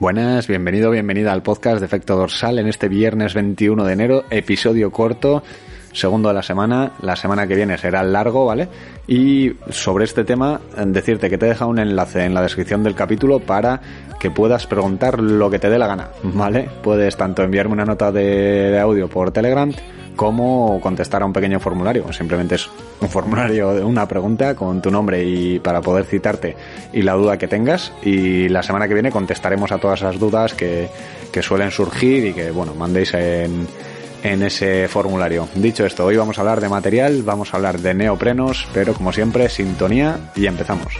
Buenas, bienvenido, bienvenida al podcast de Efecto Dorsal en este viernes 21 de enero, episodio corto, segundo de la semana, la semana que viene será largo, ¿vale? Y sobre este tema, decirte que te he dejado un enlace en la descripción del capítulo para que puedas preguntar lo que te dé la gana, ¿vale? Puedes tanto enviarme una nota de audio por Telegram, como contestar a un pequeño formulario. Simplemente es un formulario de una pregunta con tu nombre y para poder citarte y la duda que tengas. Y la semana que viene contestaremos a todas esas dudas que, que suelen surgir y que, bueno, mandéis en, en ese formulario. Dicho esto, hoy vamos a hablar de material, vamos a hablar de neoprenos, pero como siempre, sintonía y empezamos.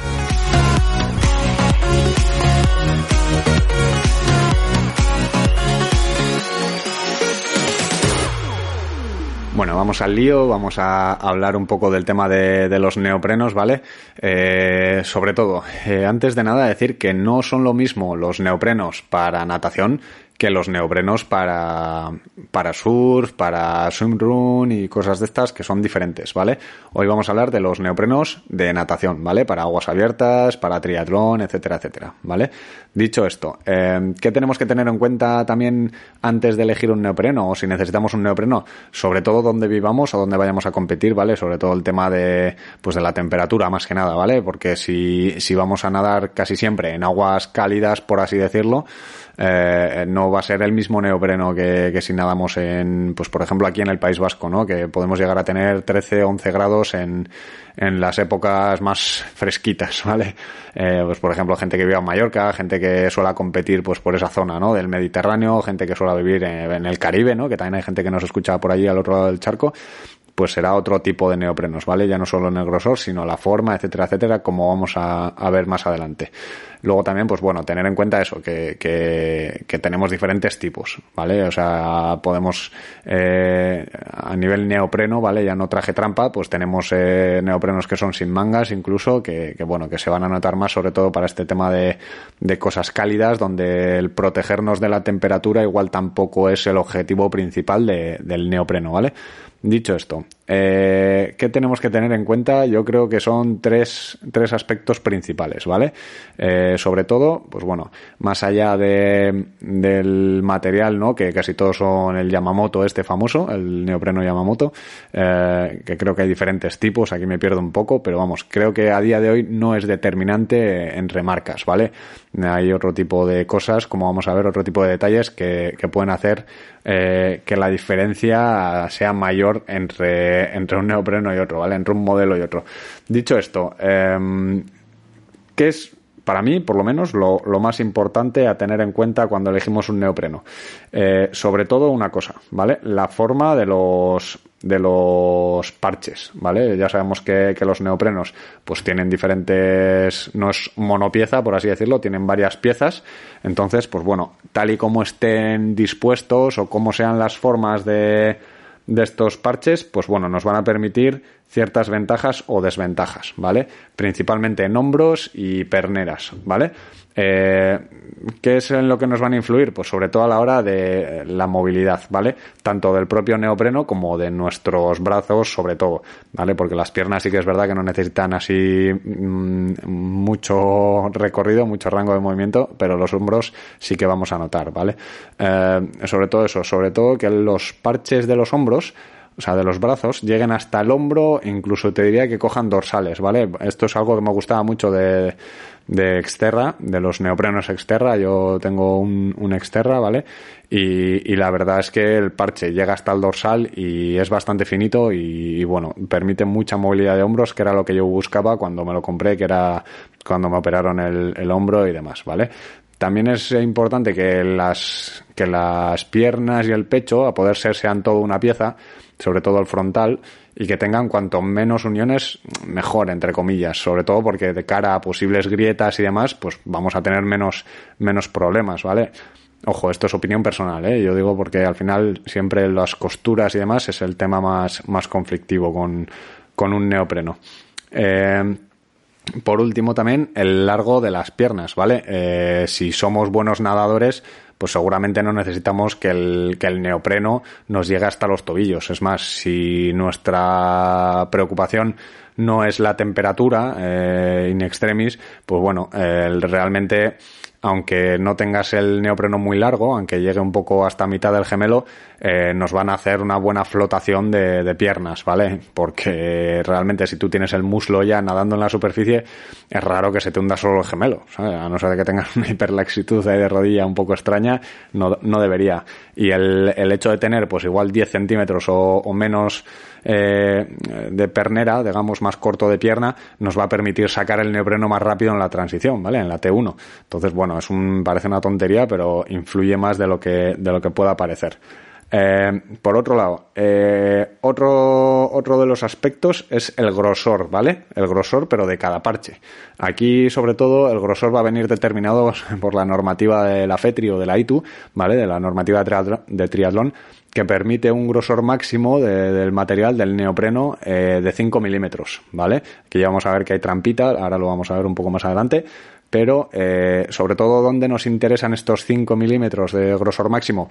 Bueno, vamos al lío, vamos a hablar un poco del tema de, los neoprenos, ¿vale? Eh, sobre todo, eh, antes de nada decir que no son lo mismo los neoprenos para natación que los neoprenos para, para surf, para swimrun y cosas de estas que son diferentes, ¿vale? Hoy vamos a hablar de los neoprenos de natación, ¿vale? Para aguas abiertas, para triatlón, etcétera, etcétera, ¿vale? Dicho esto, eh, ¿qué tenemos que tener en cuenta también antes de elegir un neopreno o si necesitamos un neopreno? Sobre todo dónde vivamos o dónde vayamos a competir, ¿vale? Sobre todo el tema de, pues de la temperatura más que nada, ¿vale? Porque si, si vamos a nadar casi siempre en aguas cálidas, por así decirlo, eh, no va a ser el mismo neopreno que, que, si nadamos en, pues por ejemplo aquí en el País Vasco, ¿no? Que podemos llegar a tener 13, 11 grados en, en las épocas más fresquitas, ¿vale? Eh, pues por ejemplo gente que vive en Mallorca, gente que suele competir pues por esa zona, ¿no? Del Mediterráneo, gente que suele vivir en, en el Caribe, ¿no? Que también hay gente que nos escucha por allí al otro lado del charco pues será otro tipo de neoprenos, ¿vale? Ya no solo en el grosor, sino la forma, etcétera, etcétera, como vamos a, ver más adelante. Luego también, pues bueno, tener en cuenta eso, que, tenemos diferentes tipos, ¿vale? O sea, podemos, eh, a nivel neopreno, ¿vale? Ya no traje trampa, pues tenemos eh, neoprenos que son sin mangas, incluso, que, bueno, que se van a notar más, sobre todo para este tema de, cosas cálidas, donde el protegernos de la temperatura igual tampoco es el objetivo principal de, del neopreno, ¿vale? Dicho esto, eh, ¿qué tenemos que tener en cuenta? Yo creo que son tres, tres aspectos principales, ¿vale? Eh, sobre todo, pues bueno, más allá de, del material, ¿no? Que casi todos son el Yamamoto este famoso, el neopreno Yamamoto, eh, que creo que hay diferentes tipos, aquí me pierdo un poco, pero vamos, creo que a día de hoy no es determinante en remarcas, ¿vale? Hay otro tipo de cosas, como vamos a ver, otro tipo de detalles que, pueden hacer que la diferencia sea mayor entre, entre un neopreno y otro, ¿vale? Entre un modelo y otro. Dicho esto, eh, ¿qué es para mí, por lo menos, lo, lo, más importante a tener en cuenta cuando elegimos un neopreno. Eh, sobre todo una cosa, ¿vale? La forma de los de los parches, ¿vale? Ya sabemos que, que, los neoprenos pues tienen diferentes, no es monopieza, por así decirlo, tienen varias piezas, entonces, pues bueno, tal y como estén dispuestos o como sean las formas de, de estos parches, pues bueno, nos van a permitir ciertas ventajas o desventajas, ¿vale? Principalmente en hombros y perneras, ¿vale? Eh, ¿Qué es en lo que nos van a influir? Pues sobre todo a la hora de la movilidad, ¿vale? Tanto del propio neopreno como de nuestros brazos, sobre todo, ¿vale? Porque las piernas sí que es verdad que no necesitan así mmm, mucho recorrido, mucho rango de movimiento, pero los hombros sí que vamos a notar, ¿vale? Eh, sobre todo eso, sobre todo que los parches de los hombros o sea, de los brazos, lleguen hasta el hombro, incluso te diría que cojan dorsales, ¿vale? Esto es algo que me gustaba mucho de, de Exterra, de los neoprenos Exterra, yo tengo un, un Exterra, ¿vale? Y, la verdad es que el parche llega hasta el dorsal y es bastante finito y, y, bueno, permite mucha movilidad de hombros, que era lo que yo buscaba cuando me lo compré, que era cuando me operaron el, el hombro y demás, ¿vale? También es importante que las, que las piernas y el pecho, a poder ser, sean todo una pieza, sobre todo el frontal, y que tengan cuanto menos uniones, mejor, entre comillas, sobre todo porque de cara a posibles grietas y demás, pues vamos a tener menos, menos problemas, ¿vale? Ojo, esto es opinión personal, ¿eh? Yo digo porque al final siempre las costuras y demás es el tema más, más conflictivo con, con un neopreno. Eh, por último también el largo de las piernas, ¿vale? Eh, si somos buenos nadadores, pues seguramente no necesitamos que el, que el neopreno nos llegue hasta los tobillos. Es más, si nuestra preocupación no es la temperatura eh, in extremis, pues bueno, realmente aunque no tengas el neopreno muy largo, aunque llegue un poco hasta mitad del gemelo, eh, nos van a hacer una buena flotación de, piernas, ¿vale? Porque realmente si tú tienes el muslo ya nadando en la superficie, es raro que se te hunda solo el gemelo, ¿sabes? A no ser que tengas una hiperlaxitud de rodilla un poco extraña, no, no debería. Y el, hecho de tener, pues igual 10 centímetros o, o menos eh, de pernera, digamos, más corto de pierna, nos va a permitir sacar el neopreno más rápido en la transición, ¿vale? En la T1. Entonces, bueno, es un, parece una tontería, pero influye más de lo que, de lo que pueda parecer. Eh, por otro lado, eh, otro, otro de los aspectos es el grosor, ¿vale? El grosor, pero de cada parche. Aquí, sobre todo, el grosor va a venir determinado por la normativa de la FETRI o de la ITU, ¿vale? De la normativa de triatlón, que permite un grosor máximo de, del material del neopreno eh, de 5 milímetros, ¿vale? Aquí ya vamos a ver que hay trampita, ahora lo vamos a ver un poco más adelante, pero eh, sobre todo donde nos interesan estos 5 milímetros de grosor máximo,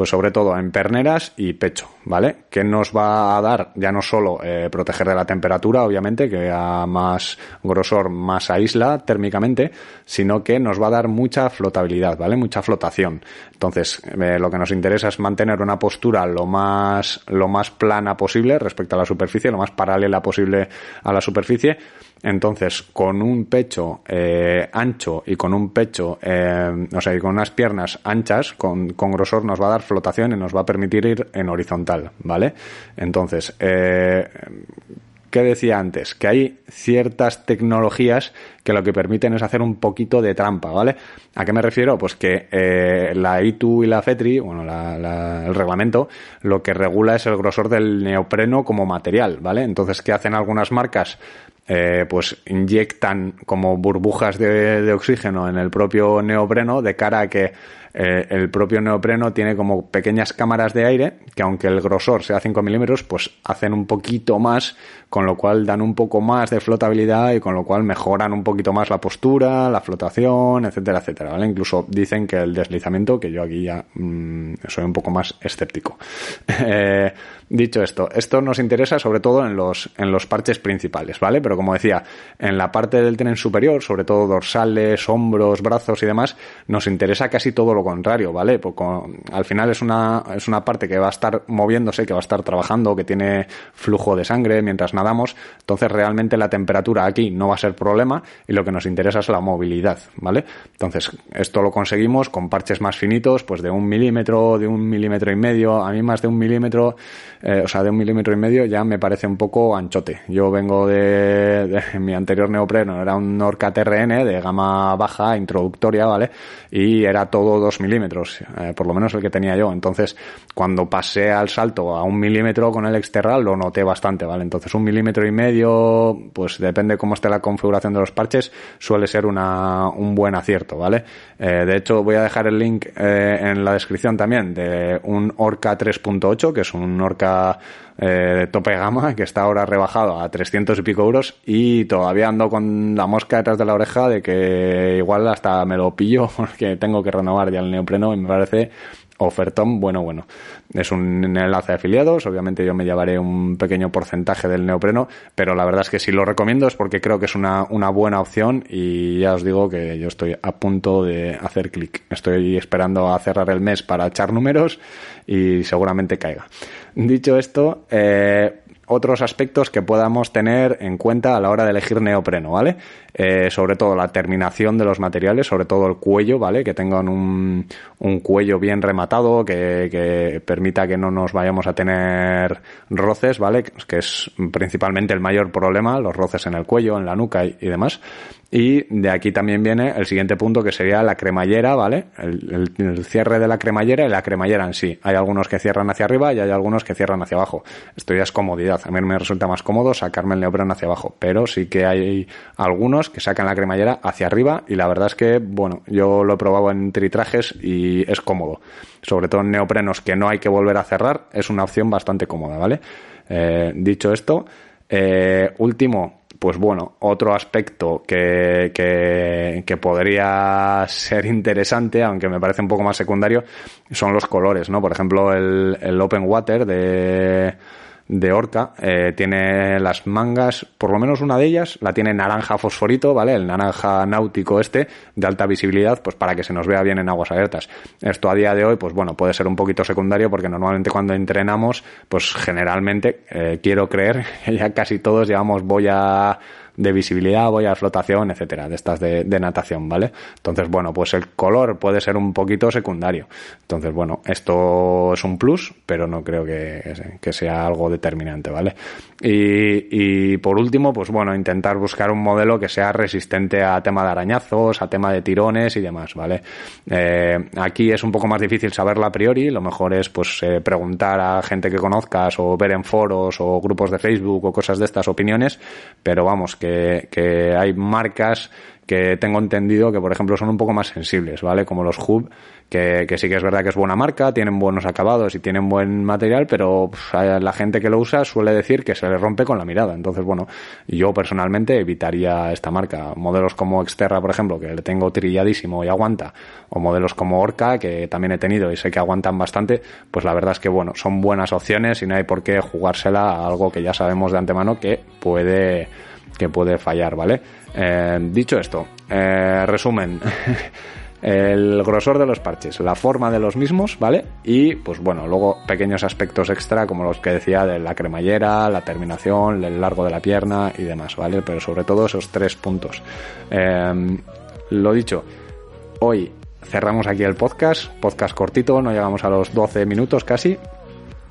pues sobre todo en perneras y pecho, ¿vale? Que nos va a dar ya no solo eh, proteger de la temperatura, obviamente, que a más grosor más aísla térmicamente, sino que nos va a dar mucha flotabilidad, ¿vale? Mucha flotación. Entonces, eh, lo que nos interesa es mantener una postura lo más, lo más plana posible respecto a la superficie, lo más paralela posible a la superficie, entonces, con un pecho eh, ancho y con un pecho, eh, o sea, y con unas piernas anchas, con, grosor, nos va a dar flotación y nos va a permitir ir en horizontal, ¿vale? Entonces, eh, ¿qué decía antes? Que hay ciertas tecnologías que lo que permiten es hacer un poquito de trampa, ¿vale? ¿A qué me refiero? Pues que la ITU y la FETRI, bueno, el reglamento, lo que regula es el grosor del neopreno como material, ¿vale? Entonces, ¿qué hacen algunas marcas? Eh, pues inyectan como burbujas de, oxígeno en el propio neopreno de cara a que eh, el propio neopreno tiene como pequeñas cámaras de aire que aunque el grosor sea 5 milímetros pues hacen un poquito más con lo cual dan un poco más de flotabilidad y con lo cual mejoran un poquito más la postura, la flotación, etcétera, etcétera, ¿vale? Incluso dicen que el deslizamiento, que yo aquí ya mmm, soy un poco más escéptico. eh, dicho esto, esto nos interesa sobre todo en los, en los parches principales, ¿vale? Pero como decía, en la parte del tren superior, sobre todo dorsales, hombros, brazos y demás, nos interesa casi todo lo contrario, ¿vale? Porque al final es una, es una parte que va a estar moviéndose, que va a estar trabajando, que tiene flujo de sangre mientras nadamos, entonces realmente la temperatura aquí no va a ser problema y lo que nos interesa es la movilidad, ¿vale? Entonces, esto lo conseguimos con parches más finitos, pues de un milímetro, de un milímetro y medio, a mí más de un milímetro, eh, o sea, de un milímetro y medio ya me parece un poco anchote. Yo vengo de, de mi anterior neopreno, era un Orca TRN de gama baja, introductoria, ¿vale? Y era todo dos milímetros, eh, por lo menos el que tenía yo. Entonces, cuando pasé al salto a un milímetro con el exterral, lo noté bastante, ¿vale? Entonces, un milímetro y medio, pues depende cómo esté la configuración de los parches, suele ser una, un buen acierto, ¿vale? Eh, de hecho, voy a dejar el link eh, en la descripción también de un Orca 3.8, que es un Orca eh, tope gama, que está ahora rebajado a 300 y pico euros y todavía ando con la mosca detrás de la oreja de que igual hasta me lo pillo porque tengo que renovar ya el neopreno y me parece ofertón bueno, bueno. Es un enlace de afiliados, obviamente yo me llevaré un pequeño porcentaje del neopreno, pero la verdad es que si lo recomiendo es porque creo que es una, una buena opción y ya os digo que yo estoy a punto de hacer clic. Estoy esperando a cerrar el mes para echar números y seguramente caiga. Dicho esto, eh, otros aspectos que podamos tener en cuenta a la hora de elegir neopreno, ¿vale? Eh, sobre todo la terminación de los materiales, sobre todo el cuello, ¿vale? Que tengan un, un cuello bien rematado, que, que, permita que no nos vayamos a tener roces, ¿vale? Que es principalmente el mayor problema, los roces en el cuello, en la nuca y, y demás. Y de aquí también viene el siguiente punto que sería la cremallera, ¿vale? El, cierre de la cremallera y la cremallera en sí. Hay algunos que cierran hacia arriba y hay algunos que cierran hacia abajo. Esto ya es comodidad. A mí me resulta más cómodo sacarme el neopreno hacia abajo, pero sí que hay algunos que sacan la cremallera hacia arriba y la verdad es que, bueno, yo lo he probado en tritrajes y es cómodo. Sobre todo en neoprenos que no hay que volver a cerrar, es una opción bastante cómoda, ¿vale? Eh, dicho esto, eh, último, pues bueno, otro aspecto que, que, que, podría ser interesante, aunque me parece un poco más secundario, son los colores, ¿no? Por ejemplo, el, el Open Water de, de Orca eh, tiene las mangas, por lo menos una de ellas, la tiene naranja fosforito, ¿vale? El naranja náutico este, de alta visibilidad, pues para que se nos vea bien en aguas abiertas. Esto a día de hoy, pues bueno, puede ser un poquito secundario porque normalmente cuando entrenamos, pues generalmente, eh, quiero creer, ya casi todos llevamos boya de visibilidad, boya de flotación, etcétera, de estas de, natación, ¿vale? Entonces, bueno, pues el color puede ser un poquito secundario. Entonces, bueno, esto es un plus, pero no creo que, que sea algo determinante, ¿vale? Y, y, por último, pues bueno, intentar buscar un modelo que sea resistente a tema de arañazos, a tema de tirones y demás, ¿vale? Eh, aquí es un poco más difícil saberlo a priori, lo mejor es pues eh, preguntar a gente que conozcas o ver en foros o grupos de Facebook o cosas de estas opiniones, pero vamos, que, que hay marcas que tengo entendido que, por ejemplo, son un poco más sensibles, ¿vale? Como los Hub, que, que sí que es verdad que es buena marca, tienen buenos acabados y tienen buen material, pero la gente que lo usa suele decir que se le rompe con la mirada. Entonces, bueno, yo personalmente evitaría esta marca. Modelos como Xterra, por ejemplo, que le tengo trilladísimo y aguanta, o modelos como Orca, que también he tenido y sé que aguantan bastante, pues la verdad es que, bueno, son buenas opciones y no hay por qué jugársela a algo que ya sabemos de antemano que puede que puede fallar, ¿vale? Eh, dicho esto, eh, resumen. el grosor de los parches, la forma de los mismos, ¿vale? Y pues bueno, luego pequeños aspectos extra como los que decía de la cremallera, la terminación, el largo de la pierna y demás, ¿vale? Pero sobre todo esos tres puntos. Eh, lo dicho, hoy cerramos aquí el podcast, podcast cortito, no llegamos a los 12 minutos casi,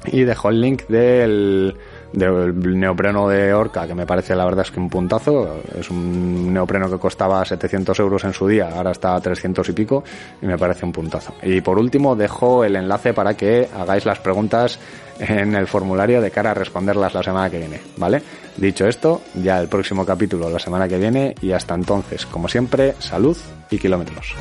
y dejo el link del del neopreno de Orca, que me parece la verdad es que un puntazo. Es un neopreno que costaba 700 euros en su día, ahora está a 300 y pico, y me parece un puntazo. Y por último, dejo el enlace para que hagáis las preguntas en el formulario de cara a responderlas la semana que viene, ¿vale? Dicho esto, ya el próximo capítulo la semana que viene y hasta entonces, como siempre, salud y kilómetros.